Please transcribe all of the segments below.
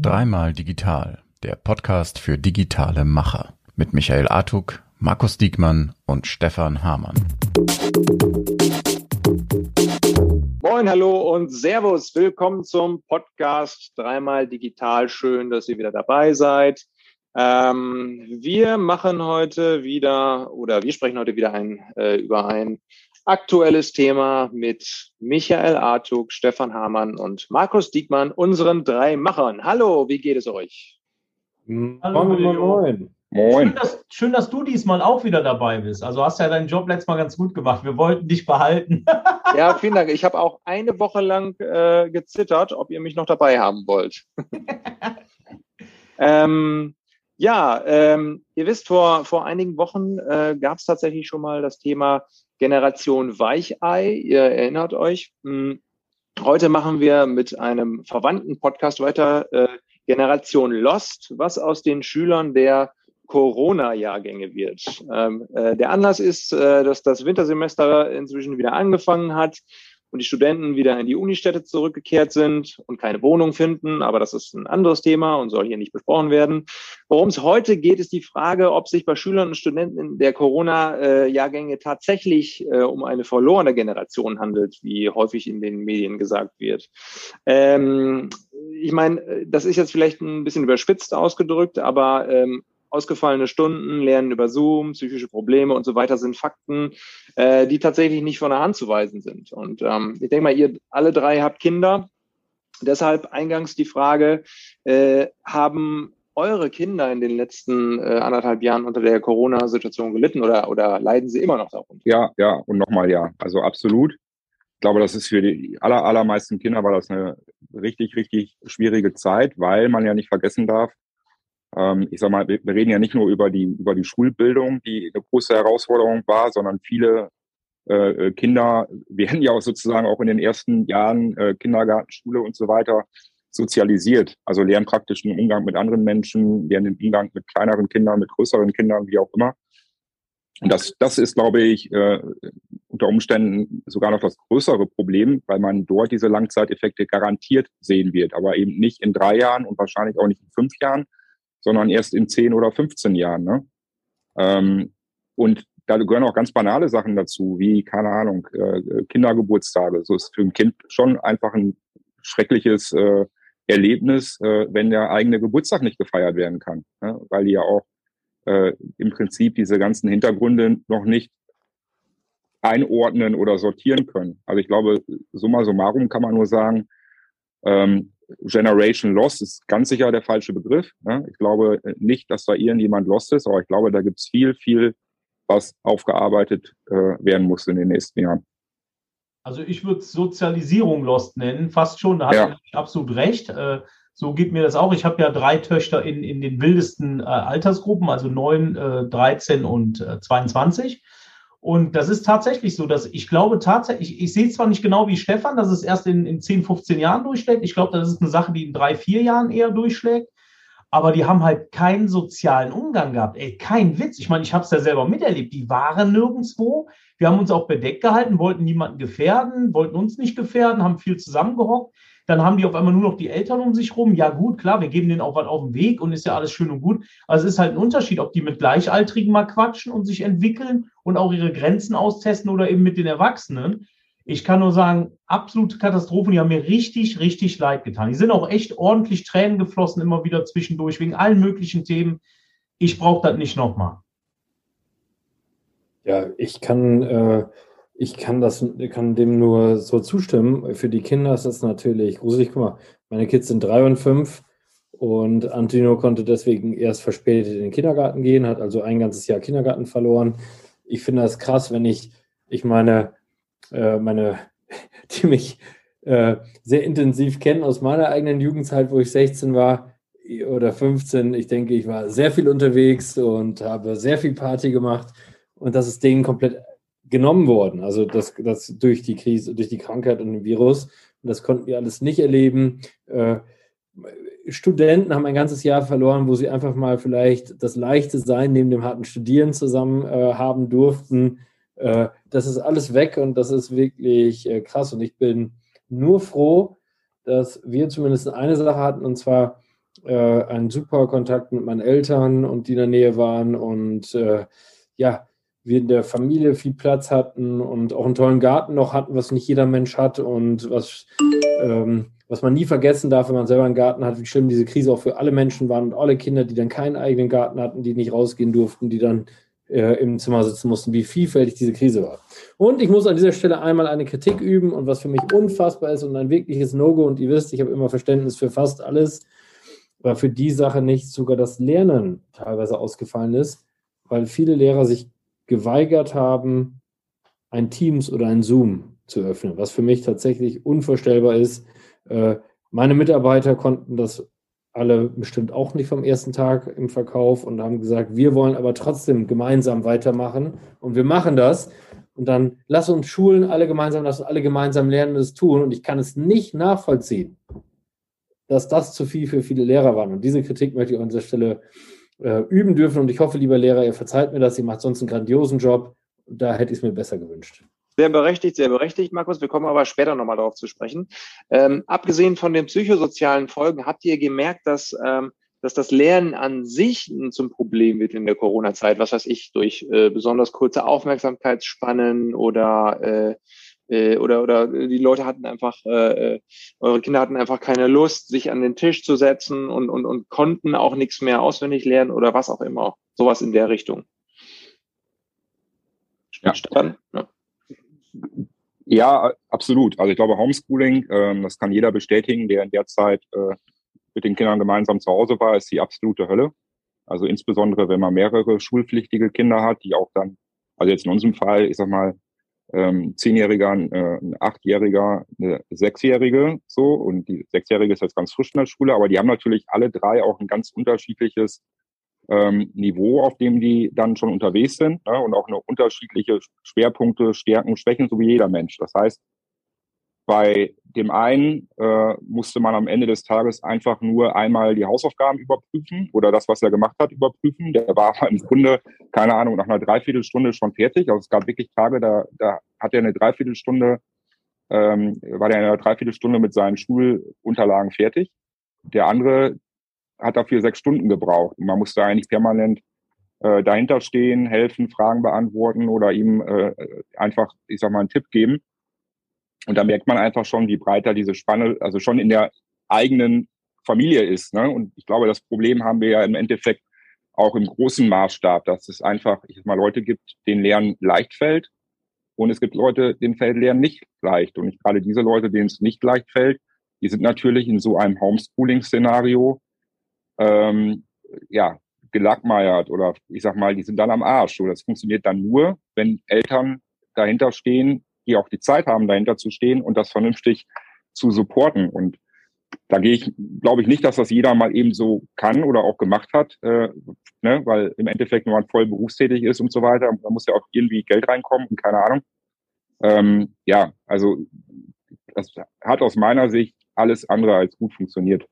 Dreimal Digital, der Podcast für digitale Macher mit Michael Artuk, Markus Diekmann und Stefan Hamann. Moin, hallo und Servus. Willkommen zum Podcast Dreimal Digital. Schön, dass ihr wieder dabei seid. Ähm, wir machen heute wieder oder wir sprechen heute wieder ein, äh, über ein aktuelles Thema mit Michael Artuk, Stefan Hamann und Markus Diekmann, unseren drei Machern. Hallo, wie geht es euch? Hallo, moin, moin, moin. Moin. Schön dass, schön, dass du diesmal auch wieder dabei bist. Also hast ja deinen Job letztes Mal ganz gut gemacht. Wir wollten dich behalten. ja, vielen Dank. Ich habe auch eine Woche lang äh, gezittert, ob ihr mich noch dabei haben wollt. ähm, ja, ähm, ihr wisst, vor, vor einigen Wochen äh, gab es tatsächlich schon mal das Thema Generation Weichei. Ihr erinnert euch. Hm, heute machen wir mit einem verwandten Podcast weiter, äh, Generation Lost, was aus den Schülern der Corona-Jahrgänge wird. Ähm, äh, der Anlass ist, äh, dass das Wintersemester inzwischen wieder angefangen hat und die Studenten wieder in die Unistädte zurückgekehrt sind und keine Wohnung finden. Aber das ist ein anderes Thema und soll hier nicht besprochen werden. Worum es heute geht, ist die Frage, ob sich bei Schülern und Studenten der Corona-Jahrgänge tatsächlich äh, um eine verlorene Generation handelt, wie häufig in den Medien gesagt wird. Ähm, ich meine, das ist jetzt vielleicht ein bisschen überspitzt ausgedrückt, aber ähm, ausgefallene Stunden, Lernen über Zoom, psychische Probleme und so weiter sind Fakten, äh, die tatsächlich nicht von der Hand zu weisen sind. Und ähm, ich denke mal, ihr alle drei habt Kinder. Deshalb eingangs die Frage, äh, haben eure Kinder in den letzten äh, anderthalb Jahren unter der Corona-Situation gelitten oder, oder leiden sie immer noch darunter? Ja, ja, und nochmal ja. Also absolut. Ich glaube, das ist für die aller, allermeisten Kinder war das eine richtig, richtig schwierige Zeit, weil man ja nicht vergessen darf, ähm, ich sag mal, wir, wir reden ja nicht nur über die, über die Schulbildung, die eine große Herausforderung war, sondern viele äh, Kinder werden ja auch sozusagen auch in den ersten Jahren äh, Kindergarten, Schule und so weiter sozialisiert. Also lernen praktisch den Umgang mit anderen Menschen, lernen den Umgang mit kleineren Kindern, mit größeren Kindern, wie auch immer. Und das, das ist, glaube ich, äh, unter Umständen sogar noch das größere Problem, weil man dort diese Langzeiteffekte garantiert sehen wird, aber eben nicht in drei Jahren und wahrscheinlich auch nicht in fünf Jahren, sondern erst in 10 oder 15 Jahren. Ne? Ähm, und da gehören auch ganz banale Sachen dazu, wie, keine Ahnung, äh, Kindergeburtstage. So ist für ein Kind schon einfach ein schreckliches äh, Erlebnis, äh, wenn der eigene Geburtstag nicht gefeiert werden kann, ne? weil die ja auch äh, im Prinzip diese ganzen Hintergründe noch nicht einordnen oder sortieren können. Also ich glaube, summa summarum kann man nur sagen, ähm, Generation Lost ist ganz sicher der falsche Begriff. Ne? Ich glaube nicht, dass da irgendjemand lost ist, aber ich glaube, da gibt es viel, viel, was aufgearbeitet äh, werden muss in den nächsten Jahren. Also ich würde Sozialisierung Lost nennen, fast schon. Da ja. ich absolut recht. Äh, so geht mir das auch. Ich habe ja drei Töchter in, in den wildesten äh, Altersgruppen, also 9, äh, 13 und äh, 22. Und das ist tatsächlich so, dass ich glaube tatsächlich, ich, ich sehe zwar nicht genau wie Stefan, dass es erst in, in 10, 15 Jahren durchschlägt. Ich glaube, das ist eine Sache, die in drei, vier Jahren eher durchschlägt. Aber die haben halt keinen sozialen Umgang gehabt. Ey, kein Witz. Ich meine, ich habe es ja selber miterlebt. Die waren nirgendwo. Wir haben uns auch bedeckt gehalten, wollten niemanden gefährden, wollten uns nicht gefährden, haben viel zusammengehockt. Dann haben die auf einmal nur noch die Eltern um sich rum. Ja, gut, klar, wir geben denen auch was auf den Weg und ist ja alles schön und gut. Also es ist halt ein Unterschied, ob die mit Gleichaltrigen mal quatschen und sich entwickeln und auch ihre Grenzen austesten oder eben mit den Erwachsenen. Ich kann nur sagen, absolute Katastrophen, die haben mir richtig, richtig leid getan. Die sind auch echt ordentlich Tränen geflossen, immer wieder zwischendurch, wegen allen möglichen Themen. Ich brauche das nicht nochmal. Ja, ich kann äh, ich kann das, kann dem nur so zustimmen. Für die Kinder ist das natürlich gruselig. Guck mal, meine Kids sind drei und fünf und Antino konnte deswegen erst verspätet in den Kindergarten gehen, hat also ein ganzes Jahr Kindergarten verloren. Ich finde das krass, wenn ich, ich meine, äh, meine, die mich äh, sehr intensiv kennen aus meiner eigenen Jugendzeit, wo ich 16 war oder 15. Ich denke, ich war sehr viel unterwegs und habe sehr viel Party gemacht und das ist denen komplett genommen worden. Also das, das durch die Krise, durch die Krankheit und den Virus. Das konnten wir alles nicht erleben. Äh, Studenten haben ein ganzes Jahr verloren, wo sie einfach mal vielleicht das leichte Sein neben dem harten Studieren zusammen äh, haben durften. Äh, das ist alles weg und das ist wirklich krass. Und ich bin nur froh, dass wir zumindest eine Sache hatten, und zwar einen super Kontakt mit meinen Eltern und die in der Nähe waren und ja, wir in der Familie viel Platz hatten und auch einen tollen Garten noch hatten, was nicht jeder Mensch hat und was, ähm, was man nie vergessen darf, wenn man selber einen Garten hat, wie schlimm diese Krise auch für alle Menschen war und alle Kinder, die dann keinen eigenen Garten hatten, die nicht rausgehen durften, die dann äh, im Zimmer sitzen mussten, wie vielfältig diese Krise war. Und ich muss an dieser Stelle einmal eine Kritik üben und was für mich unfassbar ist und ein wirkliches No-Go und ihr wisst, ich habe immer Verständnis für fast alles, weil für die Sache nicht sogar das Lernen teilweise ausgefallen ist, weil viele Lehrer sich geweigert haben, ein Teams oder ein Zoom zu öffnen, was für mich tatsächlich unvorstellbar ist. Äh, meine Mitarbeiter konnten das alle bestimmt auch nicht vom ersten Tag im Verkauf und haben gesagt, wir wollen aber trotzdem gemeinsam weitermachen und wir machen das. Und dann lass uns Schulen alle gemeinsam, lass uns alle gemeinsam lernen und es tun. Und ich kann es nicht nachvollziehen, dass das zu viel für viele Lehrer waren. Und diese Kritik möchte ich an dieser Stelle äh, üben dürfen. Und ich hoffe, lieber Lehrer, ihr verzeiht mir das, ihr macht sonst einen grandiosen Job. Da hätte ich es mir besser gewünscht. Sehr berechtigt, sehr berechtigt, Markus. Wir kommen aber später nochmal darauf zu sprechen. Ähm, abgesehen von den psychosozialen Folgen, habt ihr gemerkt, dass, ähm, dass das Lernen an sich zum Problem wird in der Corona-Zeit? Was weiß ich, durch äh, besonders kurze Aufmerksamkeitsspannen oder äh, äh, oder oder die Leute hatten einfach, äh, äh, eure Kinder hatten einfach keine Lust, sich an den Tisch zu setzen und, und, und konnten auch nichts mehr auswendig lernen oder was auch immer. Sowas in der Richtung. Ja. Ja. ja, absolut. Also ich glaube, Homeschooling, ähm, das kann jeder bestätigen, der in der Zeit äh, mit den Kindern gemeinsam zu Hause war, ist die absolute Hölle. Also insbesondere, wenn man mehrere schulpflichtige Kinder hat, die auch dann, also jetzt in unserem Fall, ich sag mal, ähm, Zehnjähriger, äh, ein Achtjähriger, eine Sechsjährige, so. Und die Sechsjährige ist jetzt ganz frisch in der Schule, aber die haben natürlich alle drei auch ein ganz unterschiedliches ähm, Niveau, auf dem die dann schon unterwegs sind ne? und auch eine unterschiedliche Schwerpunkte, Stärken, Schwächen, so wie jeder Mensch. Das heißt, bei dem einen äh, musste man am Ende des Tages einfach nur einmal die Hausaufgaben überprüfen oder das, was er gemacht hat, überprüfen. Der war im Grunde, keine Ahnung, nach einer Dreiviertelstunde schon fertig. Also es gab wirklich Tage, da, da hat er eine Dreiviertelstunde, ähm, war der in einer Dreiviertelstunde mit seinen Schulunterlagen fertig. Der andere hat dafür sechs Stunden gebraucht. Und man musste eigentlich permanent äh, dahinter stehen, helfen, Fragen beantworten oder ihm äh, einfach, ich sag mal, einen Tipp geben. Und da merkt man einfach schon, wie breiter diese Spanne, also schon in der eigenen Familie ist. Ne? Und ich glaube, das Problem haben wir ja im Endeffekt auch im großen Maßstab, dass es einfach, ich sag mal, Leute gibt, denen Lernen leicht fällt. Und es gibt Leute, denen fällt Lernen nicht leicht. Und gerade diese Leute, denen es nicht leicht fällt, die sind natürlich in so einem Homeschooling-Szenario ähm, ja, gelackmeiert oder ich sag mal, die sind dann am Arsch. So, das funktioniert dann nur, wenn Eltern dahinter stehen, die auch die Zeit haben, dahinter zu stehen und das vernünftig zu supporten. Und da gehe ich, glaube ich nicht, dass das jeder mal eben so kann oder auch gemacht hat, äh, ne? weil im Endeffekt, wenn man voll berufstätig ist und so weiter, da muss ja auch irgendwie Geld reinkommen und keine Ahnung. Ähm, ja, also das hat aus meiner Sicht alles andere als gut funktioniert.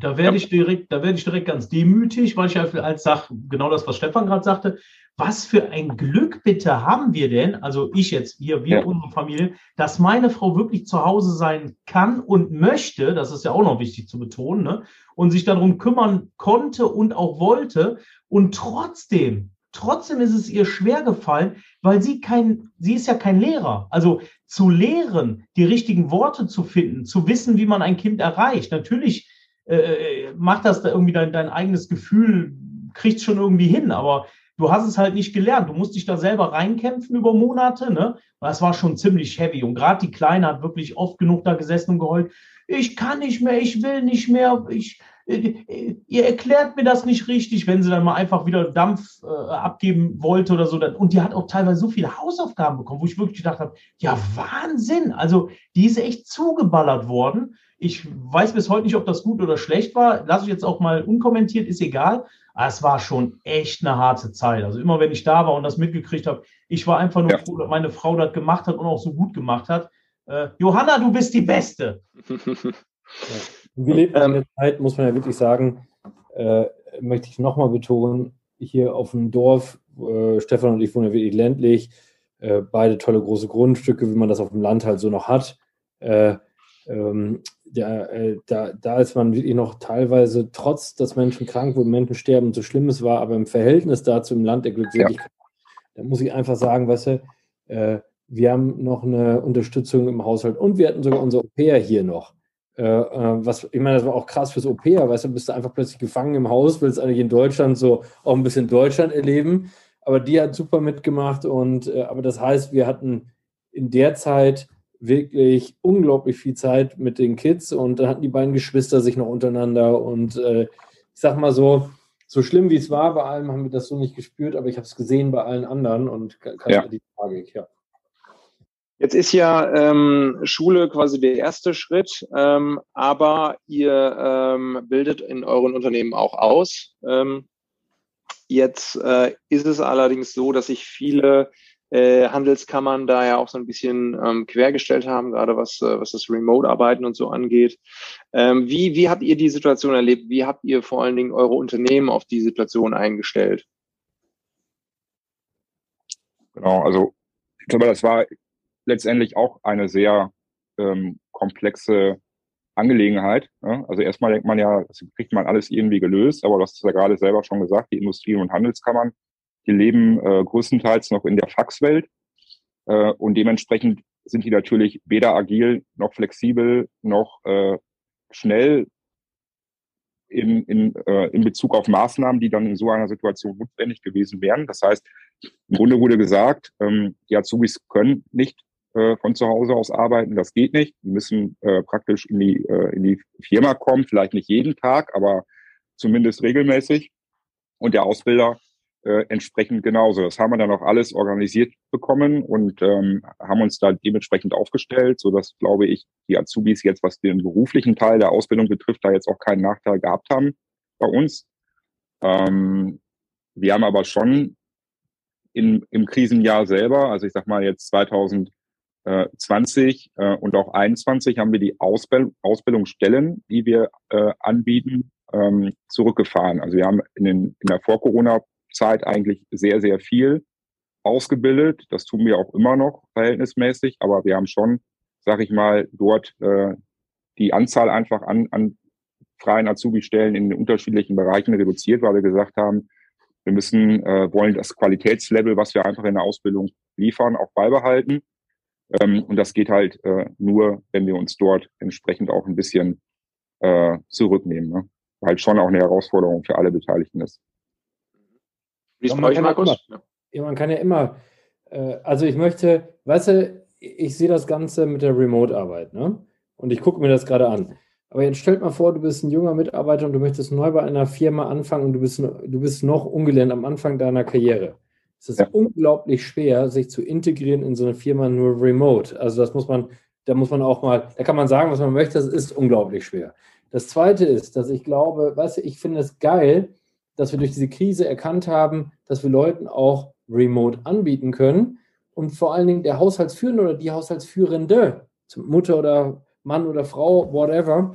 Da werde ich direkt, da werde ich direkt ganz demütig, weil ich ja als sag, genau das, was Stefan gerade sagte, was für ein Glück bitte haben wir denn, also ich jetzt, wir, wir, ja. unsere Familie, dass meine Frau wirklich zu Hause sein kann und möchte, das ist ja auch noch wichtig zu betonen, ne, und sich darum kümmern konnte und auch wollte. Und trotzdem, trotzdem ist es ihr schwer gefallen, weil sie kein, sie ist ja kein Lehrer. Also zu lehren, die richtigen Worte zu finden, zu wissen, wie man ein Kind erreicht. Natürlich äh, äh, macht das da irgendwie dein, dein eigenes Gefühl, kriegt schon irgendwie hin, aber du hast es halt nicht gelernt. Du musst dich da selber reinkämpfen über Monate, ne? Das war schon ziemlich heavy. Und gerade die Kleine hat wirklich oft genug da gesessen und geheult. Ich kann nicht mehr, ich will nicht mehr, ich, ihr erklärt mir das nicht richtig, wenn sie dann mal einfach wieder Dampf äh, abgeben wollte oder so. Und die hat auch teilweise so viele Hausaufgaben bekommen, wo ich wirklich gedacht habe, ja, Wahnsinn. Also die ist echt zugeballert worden. Ich weiß bis heute nicht, ob das gut oder schlecht war. Lass ich jetzt auch mal unkommentiert, ist egal. Aber es war schon echt eine harte Zeit. Also immer wenn ich da war und das mitgekriegt habe, ich war einfach nur ja. froh, dass meine Frau das gemacht hat und auch so gut gemacht hat. Äh, Johanna, du bist die Beste. Wir leben in der Zeit, muss man ja wirklich sagen, äh, möchte ich nochmal betonen, hier auf dem Dorf, äh, Stefan und ich wohnen ja wirklich ländlich, äh, beide tolle große Grundstücke, wie man das auf dem Land halt so noch hat. Äh, ähm, ja, äh, da, da ist man wirklich noch teilweise, trotz dass Menschen krank wurden, Menschen sterben, so schlimm es war, aber im Verhältnis dazu im Land der Glückseligkeit, ja. da muss ich einfach sagen, weißt du, äh, wir haben noch eine Unterstützung im Haushalt und wir hatten sogar unser Au-pair hier noch. Äh, äh, was, ich meine, das war auch krass fürs Au-pair, weißt du, bist du einfach plötzlich gefangen im Haus, willst eigentlich in Deutschland so auch ein bisschen Deutschland erleben, aber die hat super mitgemacht und, äh, aber das heißt, wir hatten in der Zeit wirklich unglaublich viel Zeit mit den Kids und dann hatten die beiden Geschwister sich noch untereinander und äh, ich sag mal so, so schlimm wie es war, bei allem haben wir das so nicht gespürt, aber ich habe es gesehen bei allen anderen und kann ja. die Tragik, ja. Jetzt ist ja ähm, Schule quasi der erste Schritt, ähm, aber ihr ähm, bildet in euren Unternehmen auch aus. Ähm, jetzt äh, ist es allerdings so, dass sich viele äh, Handelskammern da ja auch so ein bisschen ähm, quergestellt haben, gerade was, äh, was das Remote-Arbeiten und so angeht. Ähm, wie, wie habt ihr die Situation erlebt? Wie habt ihr vor allen Dingen eure Unternehmen auf die Situation eingestellt? Genau, also ich glaube, das war letztendlich auch eine sehr ähm, komplexe Angelegenheit. Ja? Also erstmal denkt man ja, das kriegt man alles irgendwie gelöst, aber du hast es ja gerade selber schon gesagt, die Industrie- und Handelskammern, die leben äh, größtenteils noch in der Faxwelt äh, und dementsprechend sind die natürlich weder agil noch flexibel noch äh, schnell in, in, äh, in Bezug auf Maßnahmen, die dann in so einer Situation notwendig gewesen wären. Das heißt, im Grunde wurde gesagt, ähm, die Azubis können nicht äh, von zu Hause aus arbeiten. Das geht nicht. Die müssen äh, praktisch in die, äh, in die Firma kommen, vielleicht nicht jeden Tag, aber zumindest regelmäßig. Und der Ausbilder äh, entsprechend genauso. Das haben wir dann auch alles organisiert bekommen und ähm, haben uns da dementsprechend aufgestellt, so dass, glaube ich, die Azubis jetzt, was den beruflichen Teil der Ausbildung betrifft, da jetzt auch keinen Nachteil gehabt haben bei uns. Ähm, wir haben aber schon in, im Krisenjahr selber, also ich sag mal jetzt 2000 20 äh, und auch 21 haben wir die Ausbild Ausbildungsstellen, die wir äh, anbieten, ähm, zurückgefahren. Also wir haben in, den, in der Vor-Corona-Zeit eigentlich sehr, sehr viel ausgebildet. Das tun wir auch immer noch verhältnismäßig, aber wir haben schon, sag ich mal, dort äh, die Anzahl einfach an, an freien Azubi-Stellen in den unterschiedlichen Bereichen reduziert, weil wir gesagt haben, wir müssen, äh, wollen das Qualitätslevel, was wir einfach in der Ausbildung liefern, auch beibehalten. Ähm, und das geht halt äh, nur, wenn wir uns dort entsprechend auch ein bisschen äh, zurücknehmen. Ne? Halt schon auch eine Herausforderung für alle Beteiligten ist. Wie ist bei euch, Markus? Ja, man kann ja immer, äh, also ich möchte, weißt du, ich sehe das Ganze mit der Remote-Arbeit, ne? Und ich gucke mir das gerade an. Aber jetzt stellt mal vor, du bist ein junger Mitarbeiter und du möchtest neu bei einer Firma anfangen und du bist, du bist noch ungelernt am Anfang deiner Karriere. Es ist ja. unglaublich schwer, sich zu integrieren in so eine Firma nur remote. Also das muss man, da muss man auch mal, da kann man sagen, was man möchte, das ist unglaublich schwer. Das zweite ist, dass ich glaube, weißt du, ich finde es geil, dass wir durch diese Krise erkannt haben, dass wir Leuten auch remote anbieten können und vor allen Dingen der Haushaltsführende oder die Haushaltsführende, Mutter oder Mann oder Frau, whatever,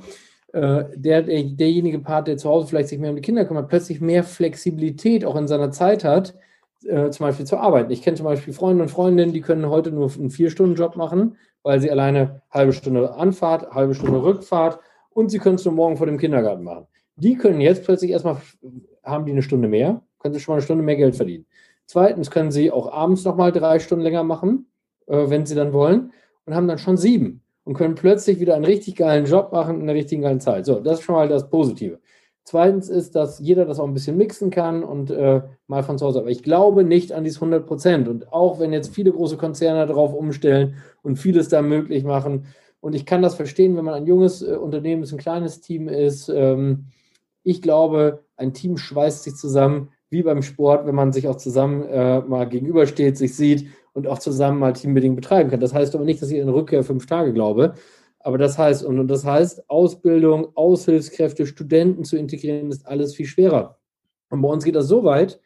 äh, der, der, derjenige Part, der zu Hause vielleicht sich mehr um die Kinder kümmert, plötzlich mehr Flexibilität auch in seiner Zeit hat, äh, zum Beispiel zu arbeiten. Ich kenne zum Beispiel Freunde und Freundinnen, die können heute nur einen Vier-Stunden-Job machen, weil sie alleine halbe Stunde Anfahrt, halbe Stunde Rückfahrt und sie können es nur morgen vor dem Kindergarten machen. Die können jetzt plötzlich erstmal, haben die eine Stunde mehr, können sie schon mal eine Stunde mehr Geld verdienen. Zweitens können sie auch abends nochmal drei Stunden länger machen, äh, wenn sie dann wollen, und haben dann schon sieben und können plötzlich wieder einen richtig geilen Job machen in der richtigen geilen Zeit. So, das ist schon mal das Positive. Zweitens ist, dass jeder das auch ein bisschen mixen kann und äh, mal von zu Hause. Aber ich glaube nicht an dieses 100 Prozent. Und auch wenn jetzt viele große Konzerne darauf umstellen und vieles da möglich machen, und ich kann das verstehen, wenn man ein junges äh, Unternehmen ist, ein kleines Team ist. Ähm, ich glaube, ein Team schweißt sich zusammen, wie beim Sport, wenn man sich auch zusammen äh, mal gegenübersteht, sich sieht und auch zusammen mal Teambedingt betreiben kann. Das heißt aber nicht, dass ich in Rückkehr fünf Tage glaube, aber das heißt, und das heißt, Ausbildung, Aushilfskräfte, Studenten zu integrieren, ist alles viel schwerer. Und bei uns geht das so weit,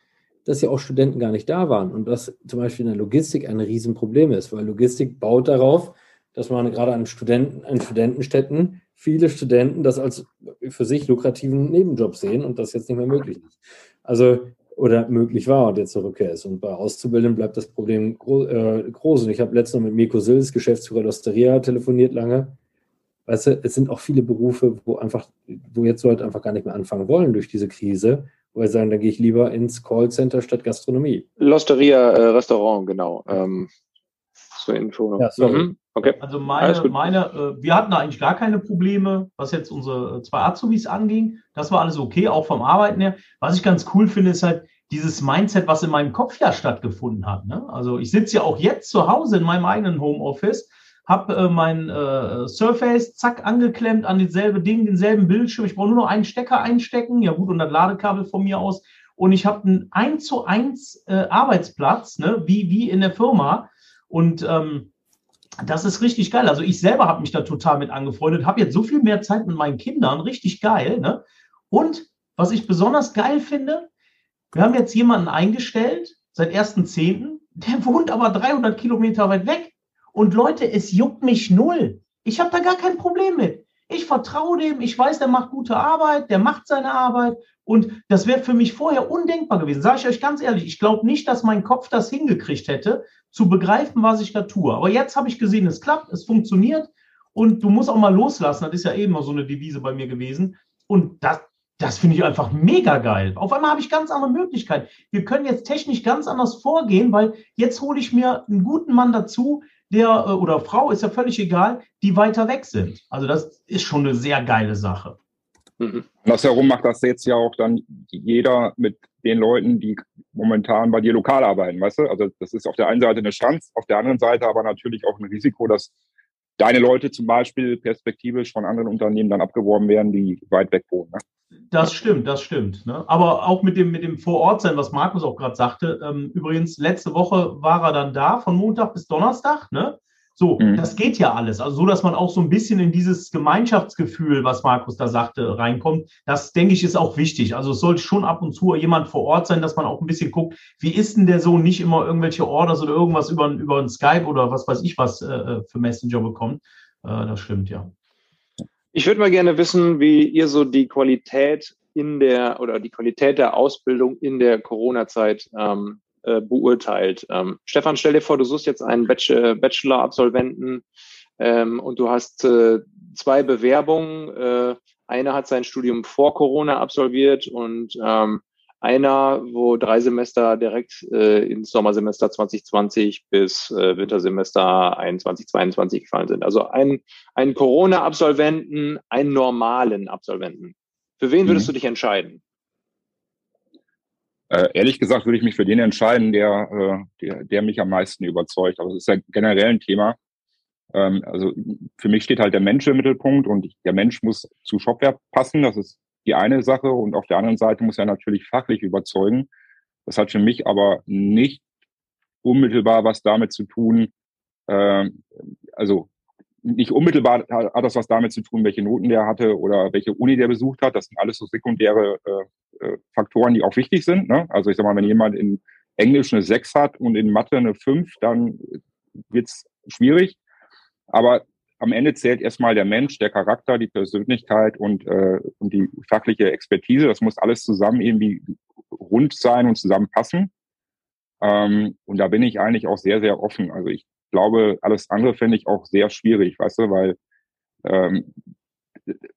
dass ja auch Studenten gar nicht da waren und das zum Beispiel in der Logistik ein Riesenproblem ist, weil Logistik baut darauf, dass man gerade an Studenten, an Studentenstädten viele Studenten das als für sich lukrativen Nebenjob sehen und das jetzt nicht mehr möglich ist. Also oder möglich war und jetzt zur Rückkehr ist. Und bei Auszubildenden bleibt das Problem äh, groß. Und ich habe letztens mit Mirko Sills, Geschäftsführer der Osteria, telefoniert lange weißt du, es sind auch viele Berufe, wo einfach, wo jetzt Leute einfach gar nicht mehr anfangen wollen durch diese Krise, wo wir sagen, dann gehe ich lieber ins Callcenter statt Gastronomie. Losteria, äh, Restaurant, genau. Ähm, zur Info. Ja, sorry. Mhm. Okay. Also meine, meine äh, wir hatten da eigentlich gar keine Probleme, was jetzt unsere zwei Azubis anging. Das war alles okay, auch vom Arbeiten her. Was ich ganz cool finde, ist halt dieses Mindset, was in meinem Kopf ja stattgefunden hat. Ne? Also ich sitze ja auch jetzt zu Hause in meinem eigenen Homeoffice, habe äh, mein äh, Surface zack angeklemmt an dieselbe Ding, denselben Bildschirm. Ich brauche nur noch einen Stecker einstecken, ja gut, und das Ladekabel von mir aus. Und ich habe einen 1 zu 1 äh, Arbeitsplatz, ne? wie, wie in der Firma. Und ähm, das ist richtig geil. Also ich selber habe mich da total mit angefreundet, habe jetzt so viel mehr Zeit mit meinen Kindern, richtig geil. Ne? Und was ich besonders geil finde, wir haben jetzt jemanden eingestellt, seit 1.10., der wohnt aber 300 Kilometer weit weg. Und Leute, es juckt mich null. Ich habe da gar kein Problem mit. Ich vertraue dem, ich weiß, der macht gute Arbeit, der macht seine Arbeit. Und das wäre für mich vorher undenkbar gewesen. Sage ich euch ganz ehrlich, ich glaube nicht, dass mein Kopf das hingekriegt hätte, zu begreifen, was ich da tue. Aber jetzt habe ich gesehen, es klappt, es funktioniert und du musst auch mal loslassen. Das ist ja eben mal so eine Devise bei mir gewesen. Und das, das finde ich einfach mega geil. Auf einmal habe ich ganz andere Möglichkeiten. Wir können jetzt technisch ganz anders vorgehen, weil jetzt hole ich mir einen guten Mann dazu, der äh, oder Frau, ist ja völlig egal, die weiter weg sind. Also das ist schon eine sehr geile Sache. Mhm. Andersherum macht das jetzt ja auch dann jeder mit den Leuten, die momentan bei dir lokal arbeiten, weißt du? Also das ist auf der einen Seite eine Chance, auf der anderen Seite aber natürlich auch ein Risiko, dass deine Leute zum Beispiel perspektivisch von anderen Unternehmen dann abgeworben werden, die weit weg wohnen. Ne? Das stimmt, das stimmt. Ne? Aber auch mit dem, mit dem Vorortsein, was Markus auch gerade sagte, ähm, übrigens, letzte Woche war er dann da, von Montag bis Donnerstag. Ne? So, mhm. das geht ja alles. Also so, dass man auch so ein bisschen in dieses Gemeinschaftsgefühl, was Markus da sagte, reinkommt. Das, denke ich, ist auch wichtig. Also es sollte schon ab und zu jemand vor Ort sein, dass man auch ein bisschen guckt, wie ist denn der so nicht immer irgendwelche Orders oder irgendwas über, über ein Skype oder was weiß ich was äh, äh, für Messenger bekommt. Äh, das stimmt, ja. Ich würde mal gerne wissen, wie ihr so die Qualität in der oder die Qualität der Ausbildung in der Corona-Zeit ähm, äh, beurteilt. Ähm, Stefan, stell dir vor, du suchst jetzt einen Bachelor-Absolventen ähm, und du hast äh, zwei Bewerbungen. Äh, einer hat sein Studium vor Corona absolviert und ähm, einer, wo drei Semester direkt äh, ins Sommersemester 2020 bis äh, Wintersemester 21, 22 gefallen sind. Also ein, ein Corona-Absolventen, einen normalen Absolventen. Für wen würdest mhm. du dich entscheiden? Äh, ehrlich gesagt würde ich mich für den entscheiden, der, äh, der, der mich am meisten überzeugt. Aber es ist ja generell ein Thema. Ähm, also für mich steht halt der Mensch im Mittelpunkt und der Mensch muss zu Shopware passen. Das ist die eine Sache. Und auf der anderen Seite muss er natürlich fachlich überzeugen. Das hat für mich aber nicht unmittelbar was damit zu tun, äh, also nicht unmittelbar hat das was damit zu tun, welche Noten der hatte oder welche Uni der besucht hat. Das sind alles so sekundäre äh, Faktoren, die auch wichtig sind. Ne? Also ich sag mal, wenn jemand in Englisch eine 6 hat und in Mathe eine 5, dann wird's schwierig. Aber am Ende zählt erstmal der Mensch, der Charakter, die Persönlichkeit und, äh, und die fachliche Expertise. Das muss alles zusammen irgendwie rund sein und zusammenpassen. Ähm, und da bin ich eigentlich auch sehr, sehr offen. Also ich glaube, alles andere fände ich auch sehr schwierig, weißt du, weil ähm,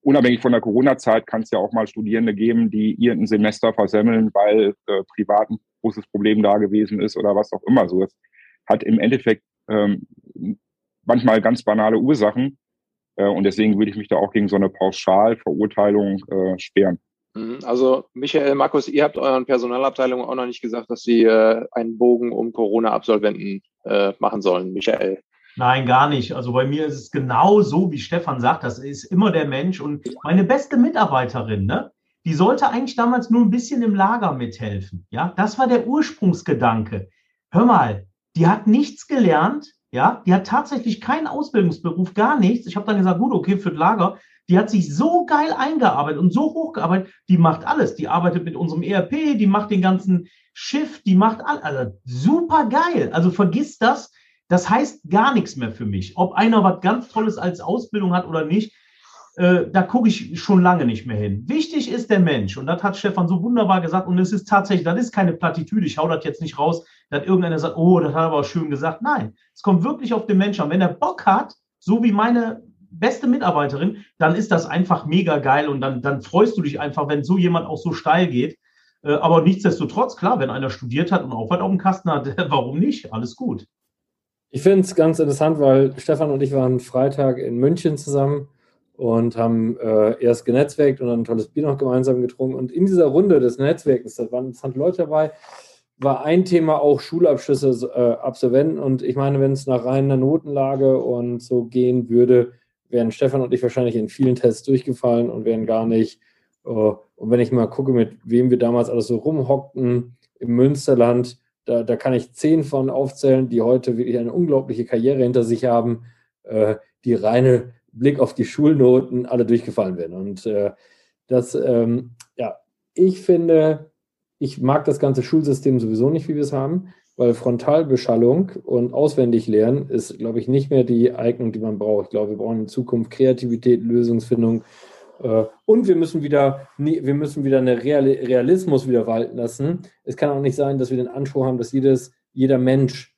unabhängig von der Corona-Zeit kann es ja auch mal Studierende geben, die irgendein Semester versemmeln, weil äh, privat ein großes Problem da gewesen ist oder was auch immer. So, es hat im Endeffekt ähm, manchmal ganz banale Ursachen. Äh, und deswegen würde ich mich da auch gegen so eine Pauschalverurteilung äh, sperren. Mhm. Also Michael, Markus, ihr habt euren Personalabteilungen auch noch nicht gesagt, dass sie äh, einen Bogen um Corona-Absolventen äh, machen sollen, Michael. Nein, gar nicht. Also bei mir ist es genau so, wie Stefan sagt, das ist immer der Mensch. Und meine beste Mitarbeiterin, ne, die sollte eigentlich damals nur ein bisschen im Lager mithelfen. Ja, das war der Ursprungsgedanke. Hör mal, die hat nichts gelernt, ja, die hat tatsächlich keinen Ausbildungsberuf, gar nichts. Ich habe dann gesagt, gut, okay, für das Lager. Die hat sich so geil eingearbeitet und so hochgearbeitet, die macht alles. Die arbeitet mit unserem ERP, die macht den ganzen Shift, die macht alles. Also super geil. Also vergiss das. Das heißt gar nichts mehr für mich. Ob einer was ganz Tolles als Ausbildung hat oder nicht, äh, da gucke ich schon lange nicht mehr hin. Wichtig ist der Mensch. Und das hat Stefan so wunderbar gesagt. Und es ist tatsächlich, das ist keine Plattitüde. Ich hau das jetzt nicht raus, dass irgendeiner sagt, oh, das hat er aber schön gesagt. Nein, es kommt wirklich auf den Menschen an. Wenn er Bock hat, so wie meine beste Mitarbeiterin, dann ist das einfach mega geil und dann, dann freust du dich einfach, wenn so jemand auch so steil geht. Äh, aber nichtsdestotrotz, klar, wenn einer studiert hat und auch was auf dem Kasten hat, warum nicht? Alles gut. Ich finde es ganz interessant, weil Stefan und ich waren Freitag in München zusammen und haben äh, erst genetzwerkt und dann ein tolles Bier noch gemeinsam getrunken. Und in dieser Runde des Netzwerkens, da waren interessante Leute dabei, war ein Thema auch Schulabschlüsse äh, Absolventen. Und ich meine, wenn es nach reiner Notenlage und so gehen würde, wären Stefan und ich wahrscheinlich in vielen Tests durchgefallen und wären gar nicht. Äh, und wenn ich mal gucke, mit wem wir damals alles so rumhockten im Münsterland, da, da kann ich zehn von aufzählen, die heute wirklich eine unglaubliche Karriere hinter sich haben, äh, die reine Blick auf die Schulnoten alle durchgefallen wären. Und äh, das, ähm, ja, ich finde, ich mag das ganze Schulsystem sowieso nicht, wie wir es haben, weil Frontalbeschallung und auswendig lernen ist, glaube ich, nicht mehr die Eignung, die man braucht. Ich glaube, wir brauchen in Zukunft Kreativität, Lösungsfindung. Äh, und wir müssen wieder, wir müssen wieder eine Realismus wieder walten lassen. Es kann auch nicht sein, dass wir den Anspruch haben, dass jedes, jeder Mensch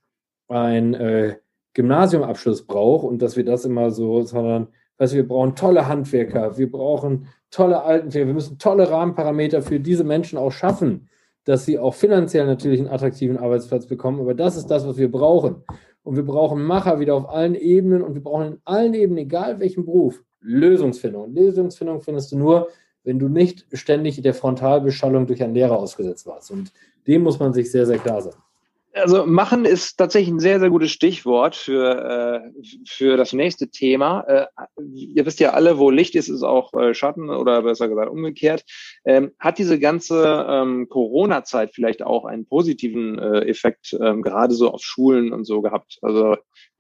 ein äh, Gymnasiumabschluss braucht und dass wir das immer so, sondern weißt wir brauchen tolle Handwerker, wir brauchen tolle Altenpfleger, wir müssen tolle Rahmenparameter für diese Menschen auch schaffen dass sie auch finanziell natürlich einen attraktiven Arbeitsplatz bekommen. Aber das ist das, was wir brauchen. Und wir brauchen Macher wieder auf allen Ebenen und wir brauchen in allen Ebenen, egal welchen Beruf, Lösungsfindung. Lösungsfindung findest du nur, wenn du nicht ständig der Frontalbeschallung durch einen Lehrer ausgesetzt warst. Und dem muss man sich sehr, sehr klar sein. Also machen ist tatsächlich ein sehr, sehr gutes Stichwort für, äh, für das nächste Thema. Äh, ihr wisst ja alle, wo Licht ist, ist auch äh, Schatten oder besser gesagt umgekehrt. Ähm, hat diese ganze ähm, Corona-Zeit vielleicht auch einen positiven äh, Effekt ähm, gerade so auf Schulen und so gehabt? Also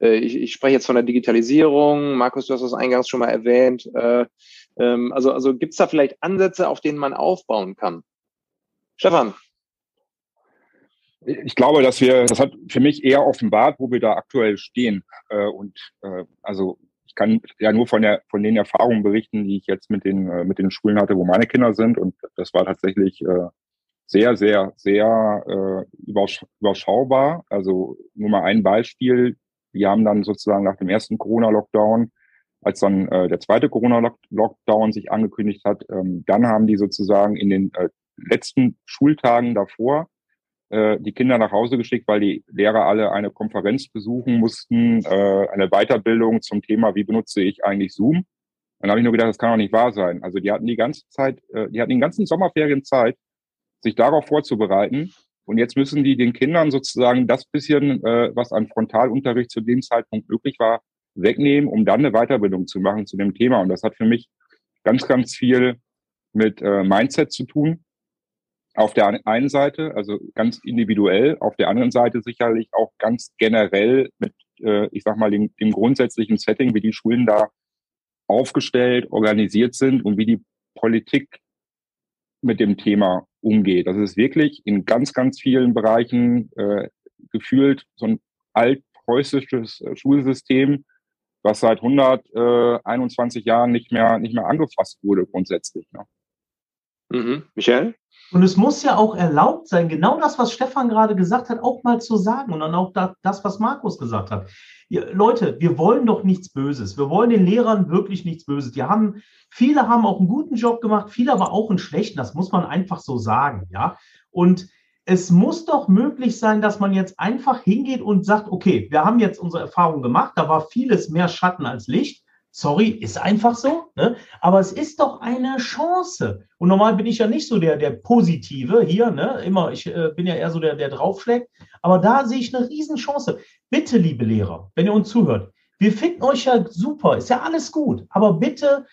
ich, ich spreche jetzt von der Digitalisierung. Markus, du hast das eingangs schon mal erwähnt. Äh, ähm, also also gibt es da vielleicht Ansätze, auf denen man aufbauen kann? Stefan ich glaube, dass wir, das hat für mich eher offenbart, wo wir da aktuell stehen. Äh, und äh, also ich kann ja nur von der von den Erfahrungen berichten, die ich jetzt mit den äh, mit den Schulen hatte, wo meine Kinder sind. Und das war tatsächlich äh, sehr, sehr, sehr äh, überschaubar. Also nur mal ein Beispiel. Wir haben dann sozusagen nach dem ersten Corona-Lockdown, als dann äh, der zweite Corona-Lockdown sich angekündigt hat, ähm, dann haben die sozusagen in den äh, letzten Schultagen davor äh, die Kinder nach Hause geschickt, weil die Lehrer alle eine Konferenz besuchen mussten, äh, eine Weiterbildung zum Thema, wie benutze ich eigentlich Zoom. Dann habe ich nur gedacht, das kann doch nicht wahr sein. Also die hatten die ganze Zeit, äh, die hatten den ganzen Sommerferien Zeit, sich darauf vorzubereiten. Und jetzt müssen die den Kindern sozusagen das bisschen, äh, was an Frontalunterricht zu dem Zeitpunkt möglich war, wegnehmen, um dann eine Weiterbildung zu machen zu dem Thema. Und das hat für mich ganz, ganz viel mit äh, Mindset zu tun auf der einen Seite, also ganz individuell, auf der anderen Seite sicherlich auch ganz generell mit, äh, ich sag mal, dem, dem grundsätzlichen Setting, wie die Schulen da aufgestellt, organisiert sind und wie die Politik mit dem Thema umgeht. Das ist wirklich in ganz, ganz vielen Bereichen äh, gefühlt so ein altpreußisches äh, Schulsystem, was seit 121 Jahren nicht mehr, nicht mehr angefasst wurde grundsätzlich. Ne? Mhm. Michael? Und es muss ja auch erlaubt sein, genau das, was Stefan gerade gesagt hat, auch mal zu sagen und dann auch das, was Markus gesagt hat. Leute, wir wollen doch nichts Böses. Wir wollen den Lehrern wirklich nichts Böses. Die haben, viele haben auch einen guten Job gemacht, viele aber auch einen schlechten. Das muss man einfach so sagen, ja. Und es muss doch möglich sein, dass man jetzt einfach hingeht und sagt, okay, wir haben jetzt unsere Erfahrung gemacht, da war vieles mehr Schatten als Licht. Sorry, ist einfach so. Ne? Aber es ist doch eine Chance. Und normal bin ich ja nicht so der, der Positive hier, ne? Immer, ich äh, bin ja eher so der, der draufschlägt. Aber da sehe ich eine Riesenchance. Bitte, liebe Lehrer, wenn ihr uns zuhört, wir finden euch ja super, ist ja alles gut. Aber bitte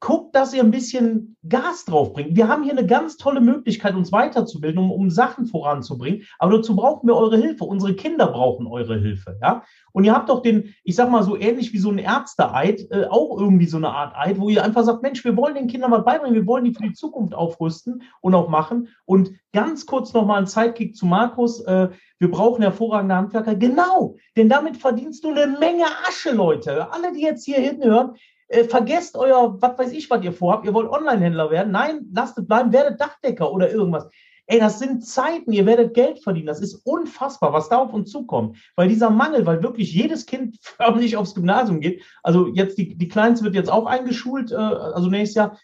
guckt, dass ihr ein bisschen Gas drauf bringt. Wir haben hier eine ganz tolle Möglichkeit, uns weiterzubilden, um, um Sachen voranzubringen. Aber dazu brauchen wir eure Hilfe. Unsere Kinder brauchen eure Hilfe. Ja? Und ihr habt doch den, ich sag mal so ähnlich wie so ein Ärzteeid, äh, auch irgendwie so eine Art Eid, wo ihr einfach sagt, Mensch, wir wollen den Kindern was beibringen, wir wollen die für die Zukunft aufrüsten und auch machen. Und ganz kurz nochmal ein Zeitkick zu Markus. Äh, wir brauchen hervorragende Handwerker. Genau, denn damit verdienst du eine Menge Asche, Leute. Alle, die jetzt hier hinten hören, äh, vergesst euer, was weiß ich, was ihr vorhabt. Ihr wollt Online-Händler werden. Nein, lasst es bleiben, werdet Dachdecker oder irgendwas. Ey, das sind Zeiten, ihr werdet Geld verdienen. Das ist unfassbar, was da auf uns zukommt. Weil dieser Mangel, weil wirklich jedes Kind förmlich aufs Gymnasium geht. Also jetzt die, die Kleinste wird jetzt auch eingeschult, äh, also nächstes Jahr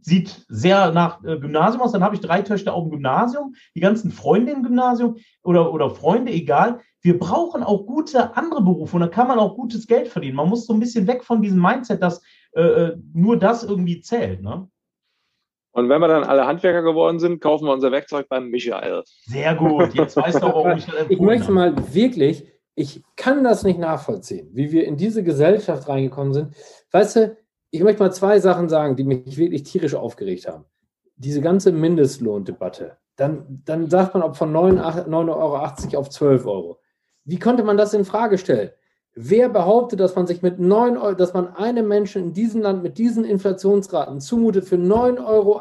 sieht sehr nach äh, Gymnasium aus. Dann habe ich drei Töchter auf dem Gymnasium, die ganzen Freunde im Gymnasium oder, oder Freunde, egal. Wir brauchen auch gute andere Berufe und da kann man auch gutes Geld verdienen. Man muss so ein bisschen weg von diesem Mindset, dass äh, äh nur das irgendwie zählt. Ne? Und wenn wir dann alle Handwerker geworden sind, kaufen wir unser Werkzeug beim Michael. Sehr gut. Jetzt weißt du, warum ich Ich möchte mal wirklich, ich kann das nicht nachvollziehen, wie wir in diese Gesellschaft reingekommen sind. Weißt du, ich möchte mal zwei Sachen sagen, die mich wirklich tierisch aufgeregt haben. Diese ganze Mindestlohndebatte. Dann, dann sagt man, ob von 9,80 Euro auf 12 Euro. Wie konnte man das in Frage stellen? Wer behauptet, dass man sich mit 9 Euro, dass man einem Menschen in diesem Land mit diesen Inflationsraten zumutet, für 9,80 Euro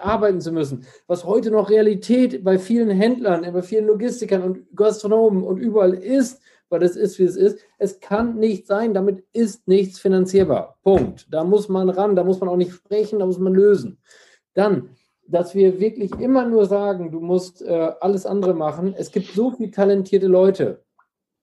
arbeiten zu müssen, was heute noch Realität bei vielen Händlern, bei vielen Logistikern und Gastronomen und überall ist, weil es ist, wie es ist. Es kann nicht sein, damit ist nichts finanzierbar. Punkt. Da muss man ran, da muss man auch nicht sprechen, da muss man lösen. Dann, dass wir wirklich immer nur sagen, du musst äh, alles andere machen. Es gibt so viele talentierte Leute.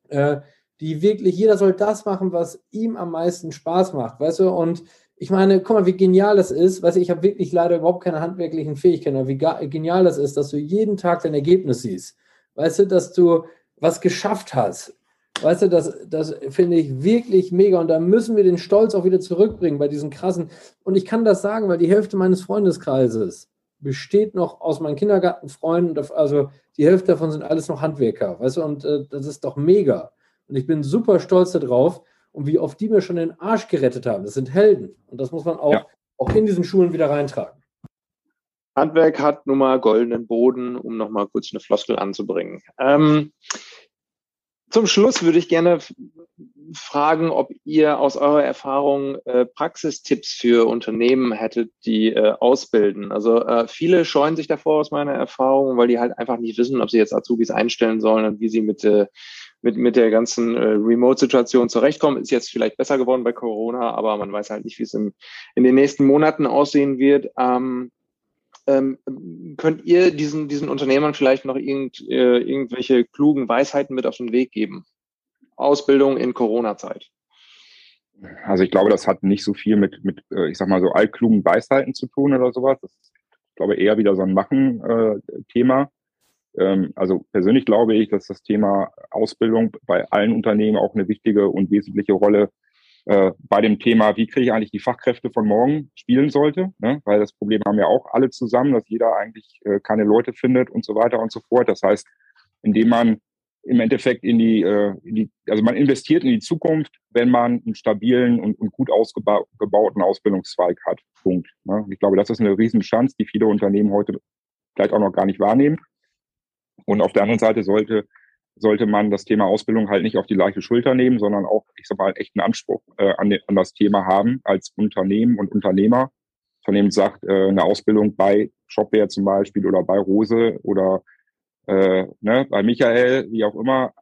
Äh, die wirklich, jeder soll das machen, was ihm am meisten Spaß macht, weißt du? Und ich meine, guck mal, wie genial das ist. Weißt du, ich habe wirklich leider überhaupt keine handwerklichen Fähigkeiten, aber wie genial das ist, dass du jeden Tag dein Ergebnis siehst. Weißt du, dass du was geschafft hast. Weißt du, das, das finde ich wirklich mega und da müssen wir den Stolz auch wieder zurückbringen bei diesen krassen. Und ich kann das sagen, weil die Hälfte meines Freundeskreises besteht noch aus meinen Kindergartenfreunden, also die Hälfte davon sind alles noch Handwerker, weißt du, und äh, das ist doch mega. Und ich bin super stolz darauf und wie oft die mir schon den Arsch gerettet haben. Das sind Helden. Und das muss man auch, ja. auch in diesen Schulen wieder reintragen. Handwerk hat nun mal goldenen Boden, um nochmal kurz eine Floskel anzubringen. Ähm, zum Schluss würde ich gerne fragen, ob ihr aus eurer Erfahrung äh, Praxistipps für Unternehmen hättet, die äh, ausbilden. Also äh, viele scheuen sich davor aus meiner Erfahrung, weil die halt einfach nicht wissen, ob sie jetzt Azubis einstellen sollen und wie sie mit äh, mit, mit der ganzen äh, Remote-Situation zurechtkommen. Ist jetzt vielleicht besser geworden bei Corona, aber man weiß halt nicht, wie es in den nächsten Monaten aussehen wird. Ähm, ähm, könnt ihr diesen, diesen Unternehmern vielleicht noch irgend, äh, irgendwelche klugen Weisheiten mit auf den Weg geben? Ausbildung in Corona-Zeit. Also ich glaube, das hat nicht so viel mit, mit äh, ich sag mal so altklugen Weisheiten zu tun oder sowas. Das ist, ich glaube, eher wieder so ein Machen-Thema. Äh, ähm, also persönlich glaube ich, dass das Thema Ausbildung bei allen Unternehmen auch eine wichtige und wesentliche Rolle äh, bei dem Thema, wie kriege ich eigentlich die Fachkräfte von morgen spielen sollte. Ne? Weil das Problem haben ja auch alle zusammen, dass jeder eigentlich äh, keine Leute findet und so weiter und so fort. Das heißt, indem man im Endeffekt in die, äh, in die also man investiert in die Zukunft, wenn man einen stabilen und, und gut ausgebauten Ausbildungszweig hat. Punkt. Ne? Ich glaube, das ist eine Riesenchance, die viele Unternehmen heute vielleicht auch noch gar nicht wahrnehmen. Und auf der anderen Seite sollte, sollte man das Thema Ausbildung halt nicht auf die leichte Schulter nehmen, sondern auch, ich sag mal, echt einen Anspruch äh, an, an das Thema haben als Unternehmen und Unternehmer. Unternehmen sagt, äh, eine Ausbildung bei Shopware zum Beispiel oder bei Rose oder äh, ne, bei Michael, wie auch immer,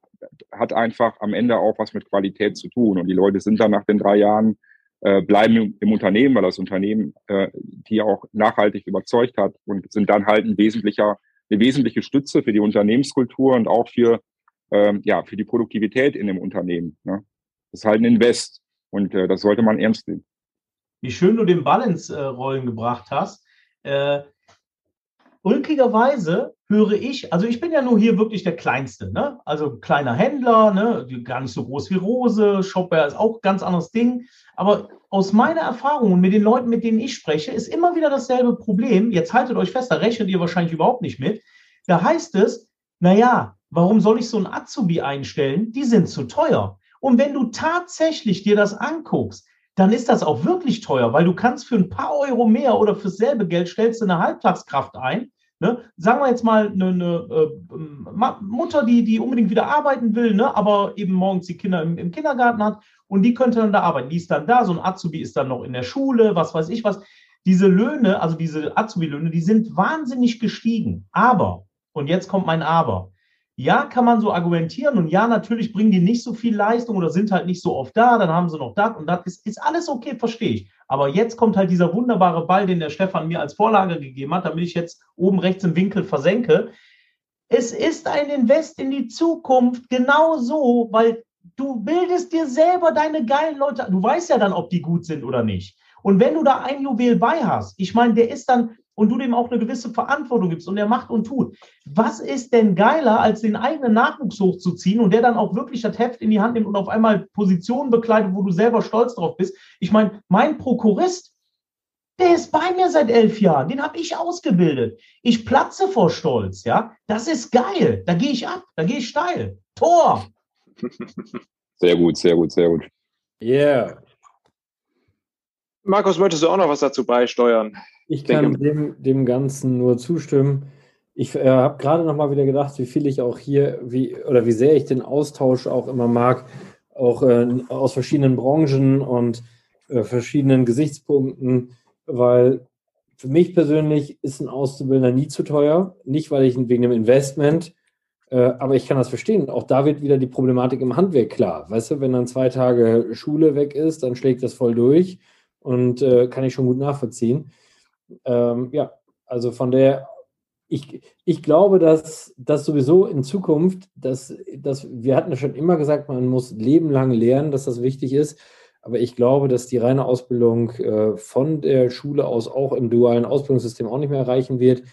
hat einfach am Ende auch was mit Qualität zu tun. Und die Leute sind dann nach den drei Jahren, äh, bleiben im, im Unternehmen, weil das Unternehmen äh, die auch nachhaltig überzeugt hat und sind dann halt ein wesentlicher eine wesentliche Stütze für die Unternehmenskultur und auch für, ähm, ja, für die Produktivität in dem Unternehmen. Ne? Das ist halt ein Invest und äh, das sollte man ernst nehmen. Wie schön du den Balance-Rollen gebracht hast. Äh, ulkigerweise höre ich, also ich bin ja nur hier wirklich der Kleinste, ne? Also kleiner Händler, ne? Gar nicht so groß wie Rose, Shopware ist auch ganz anderes Ding. Aber aus meiner Erfahrung und mit den Leuten, mit denen ich spreche, ist immer wieder dasselbe Problem. Jetzt haltet euch fest, da rechnet ihr wahrscheinlich überhaupt nicht mit. Da heißt es, naja, warum soll ich so ein Azubi einstellen? Die sind zu teuer. Und wenn du tatsächlich dir das anguckst, dann ist das auch wirklich teuer, weil du kannst für ein paar Euro mehr oder fürs selbe Geld stellst du eine Halbtagskraft ein. Ne? Sagen wir jetzt mal eine, eine äh, Mutter, die, die unbedingt wieder arbeiten will, ne? aber eben morgens die Kinder im, im, Kindergarten hat und die könnte dann da arbeiten. Die ist dann da, so ein Azubi ist dann noch in der Schule, was weiß ich was. Diese Löhne, also diese Azubi-Löhne, die sind wahnsinnig gestiegen. Aber, und jetzt kommt mein Aber, Ja, kann man so argumentieren und ja, natürlich bringen die nicht so viel Leistung oder sind halt nicht so oft da, dann haben sie noch das und das ist, ist alles okay, verstehe ich. Aber jetzt kommt halt dieser wunderbare Ball, den der Stefan mir als Vorlage gegeben hat, damit ich jetzt oben rechts im Winkel versenke. Es ist ein Invest in die Zukunft, genau so, weil du bildest dir selber deine geilen Leute. Du weißt ja dann, ob die gut sind oder nicht. Und wenn du da ein Juwel bei hast, ich meine, der ist dann, und du dem auch eine gewisse Verantwortung gibst und der macht und tut. Was ist denn geiler, als den eigenen Nachwuchs hochzuziehen und der dann auch wirklich das Heft in die Hand nimmt und auf einmal Positionen bekleidet, wo du selber stolz drauf bist? Ich meine, mein Prokurist, der ist bei mir seit elf Jahren, den habe ich ausgebildet. Ich platze vor Stolz, ja. Das ist geil. Da gehe ich ab, da gehe ich steil. Tor! Sehr gut, sehr gut, sehr gut. Yeah. Markus, möchtest du auch noch was dazu beisteuern? Ich kann dem, dem Ganzen nur zustimmen. Ich äh, habe gerade noch mal wieder gedacht, wie viel ich auch hier, wie oder wie sehr ich den Austausch auch immer mag, auch äh, aus verschiedenen Branchen und äh, verschiedenen Gesichtspunkten, weil für mich persönlich ist ein Auszubildender nie zu teuer. Nicht, weil ich wegen dem Investment, äh, aber ich kann das verstehen. Auch da wird wieder die Problematik im Handwerk klar. Weißt du, wenn dann zwei Tage Schule weg ist, dann schlägt das voll durch und äh, kann ich schon gut nachvollziehen. Ähm, ja, also von der, ich, ich glaube, dass das sowieso in Zukunft, dass, dass wir hatten ja schon immer gesagt, man muss lebenlang lernen, dass das wichtig ist. Aber ich glaube, dass die reine Ausbildung äh, von der Schule aus auch im dualen Ausbildungssystem auch nicht mehr erreichen wird,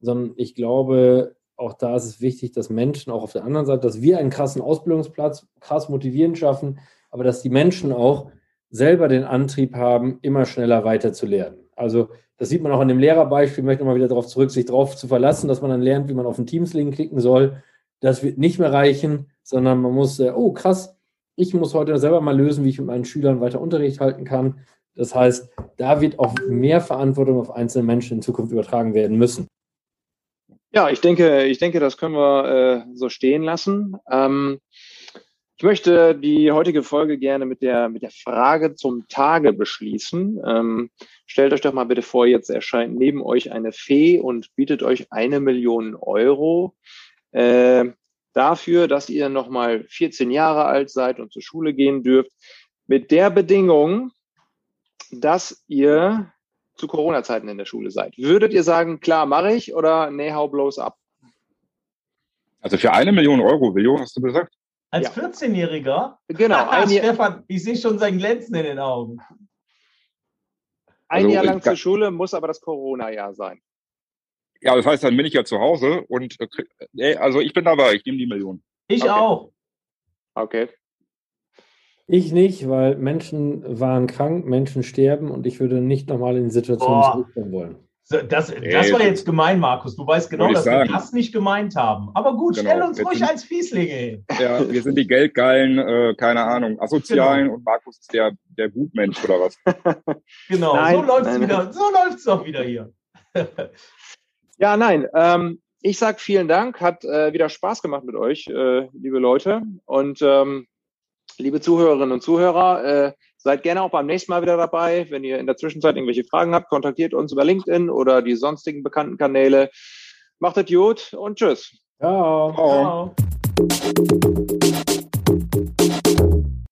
sondern ich glaube, auch da ist es wichtig, dass Menschen auch auf der anderen Seite, dass wir einen krassen Ausbildungsplatz krass motivierend schaffen, aber dass die Menschen auch selber den Antrieb haben, immer schneller weiter zu lernen. Also das sieht man auch an dem Lehrerbeispiel, ich möchte mal wieder darauf zurück, sich darauf zu verlassen, dass man dann lernt, wie man auf den Teams-Link klicken soll. Das wird nicht mehr reichen, sondern man muss, äh, oh krass, ich muss heute selber mal lösen, wie ich mit meinen Schülern weiter Unterricht halten kann. Das heißt, da wird auch mehr Verantwortung auf einzelne Menschen in Zukunft übertragen werden müssen. Ja, ich denke, ich denke, das können wir äh, so stehen lassen. Ähm, ich möchte die heutige Folge gerne mit der, mit der Frage zum Tage beschließen. Ähm, stellt euch doch mal bitte vor, jetzt erscheint neben euch eine Fee und bietet euch eine Million Euro äh, dafür, dass ihr nochmal 14 Jahre alt seid und zur Schule gehen dürft. Mit der Bedingung, dass ihr zu Corona-Zeiten in der Schule seid. Würdet ihr sagen, klar, mache ich oder nee, hau bloß ab? Also für eine Million Euro, Million hast du gesagt? Als ja. 14-Jähriger? Genau. Ein Stefan, ich sehe schon sein Glänzen in den Augen. Ein also, Jahr lang zur Schule muss aber das Corona-Jahr sein. Ja, das heißt, dann bin ich ja zu Hause und äh, also ich bin dabei, ich nehme die Million. Ich okay. auch. Okay. Ich nicht, weil Menschen waren krank, Menschen sterben und ich würde nicht nochmal in die Situation zurückkommen wollen. Das, das war jetzt gemein, Markus. Du weißt genau, dass sagen. wir das nicht gemeint haben. Aber gut, genau. stell uns ruhig als Fieslinge hin. Ja, wir sind die Geldgeilen, äh, keine Ahnung, Asozialen genau. und Markus ist der, der Gutmensch oder was? genau, nein, so läuft es wieder. So läuft es auch wieder hier. ja, nein. Ähm, ich sag vielen Dank. Hat äh, wieder Spaß gemacht mit euch, äh, liebe Leute. Und ähm, liebe Zuhörerinnen und Zuhörer, äh, seid gerne auch beim nächsten Mal wieder dabei. Wenn ihr in der Zwischenzeit irgendwelche Fragen habt, kontaktiert uns über LinkedIn oder die sonstigen bekannten Kanäle. Macht es gut und tschüss. Ciao. Ciao.